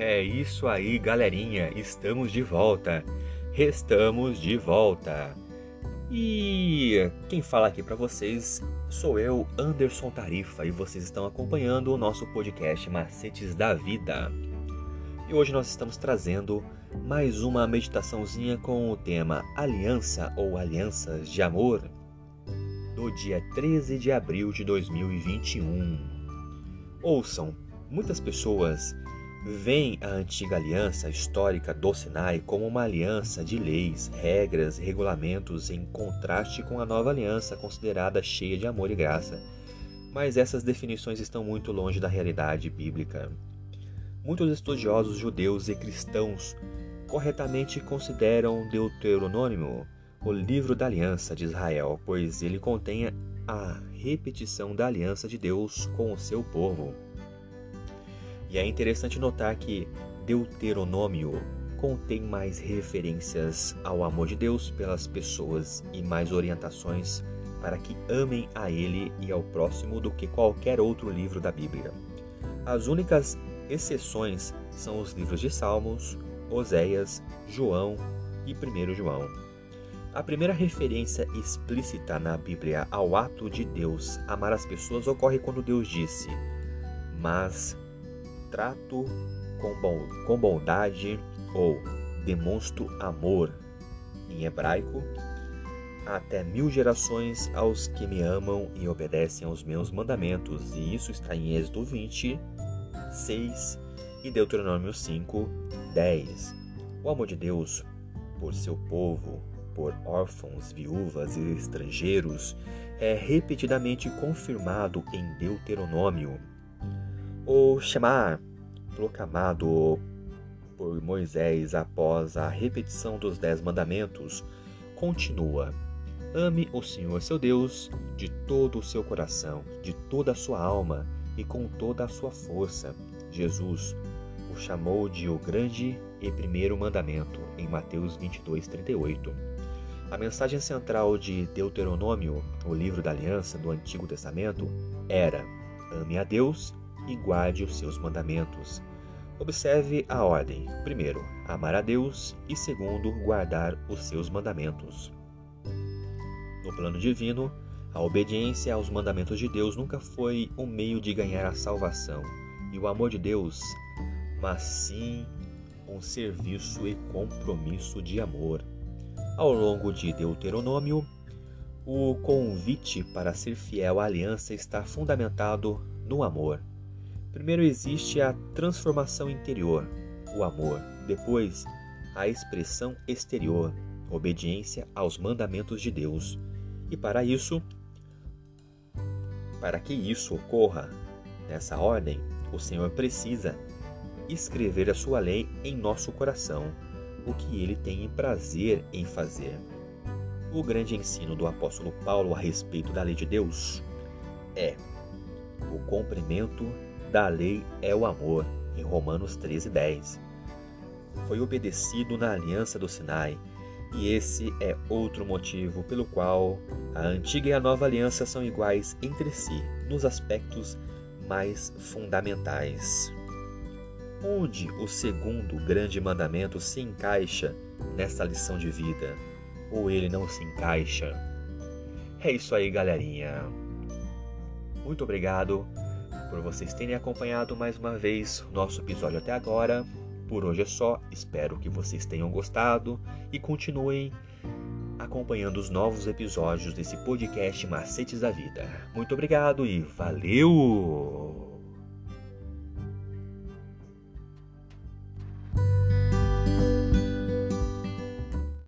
É isso aí, galerinha, estamos de volta. Estamos de volta. E quem fala aqui para vocês sou eu, Anderson Tarifa, e vocês estão acompanhando o nosso podcast Macetes da Vida. E hoje nós estamos trazendo mais uma meditaçãozinha com o tema Aliança ou Alianças de Amor, do dia 13 de abril de 2021. Ouçam, muitas pessoas veem a antiga aliança histórica do Sinai como uma aliança de leis, regras regulamentos em contraste com a nova aliança considerada cheia de amor e graça. Mas essas definições estão muito longe da realidade bíblica. Muitos estudiosos judeus e cristãos corretamente consideram Deuteronômio o livro da aliança de Israel, pois ele contém a repetição da aliança de Deus com o seu povo. E é interessante notar que Deuteronômio contém mais referências ao amor de Deus pelas pessoas e mais orientações para que amem a Ele e ao próximo do que qualquer outro livro da Bíblia. As únicas exceções são os livros de Salmos, Oséias, João e 1 João. A primeira referência explícita na Bíblia ao ato de Deus amar as pessoas ocorre quando Deus disse: Mas trato com, bondade ou demonstro amor, em hebraico, até mil gerações aos que me amam e obedecem aos meus mandamentos. E isso está em Êxodo 20, 6 e Deuteronômio 5, 10. O amor de Deus por seu povo, por órfãos, viúvas e estrangeiros é repetidamente confirmado em Deuteronômio o Shema, proclamado por Moisés após a repetição dos Dez Mandamentos, continua: Ame o Senhor seu Deus de todo o seu coração, de toda a sua alma e com toda a sua força. Jesus o chamou de o grande e primeiro mandamento, em Mateus 22, 38. A mensagem central de Deuteronômio, o livro da aliança do Antigo Testamento, era: ame a Deus e guarde os seus mandamentos. Observe a ordem: primeiro, amar a Deus e segundo, guardar os seus mandamentos. No plano divino, a obediência aos mandamentos de Deus nunca foi um meio de ganhar a salvação e o amor de Deus, mas sim um serviço e compromisso de amor. Ao longo de Deuteronômio, o convite para ser fiel à aliança está fundamentado no amor. Primeiro existe a transformação interior, o amor. Depois, a expressão exterior, obediência aos mandamentos de Deus. E para isso, para que isso ocorra nessa ordem, o Senhor precisa escrever a sua lei em nosso coração, o que ele tem prazer em fazer. O grande ensino do apóstolo Paulo a respeito da lei de Deus é o cumprimento da lei é o amor, em Romanos 13:10. Foi obedecido na aliança do Sinai, e esse é outro motivo pelo qual a antiga e a nova aliança são iguais entre si nos aspectos mais fundamentais. Onde o segundo grande mandamento se encaixa nessa lição de vida? Ou ele não se encaixa? É isso aí, galerinha. Muito obrigado por vocês terem acompanhado mais uma vez nosso episódio até agora. Por hoje é só, espero que vocês tenham gostado e continuem acompanhando os novos episódios desse podcast Macetes da Vida. Muito obrigado e valeu!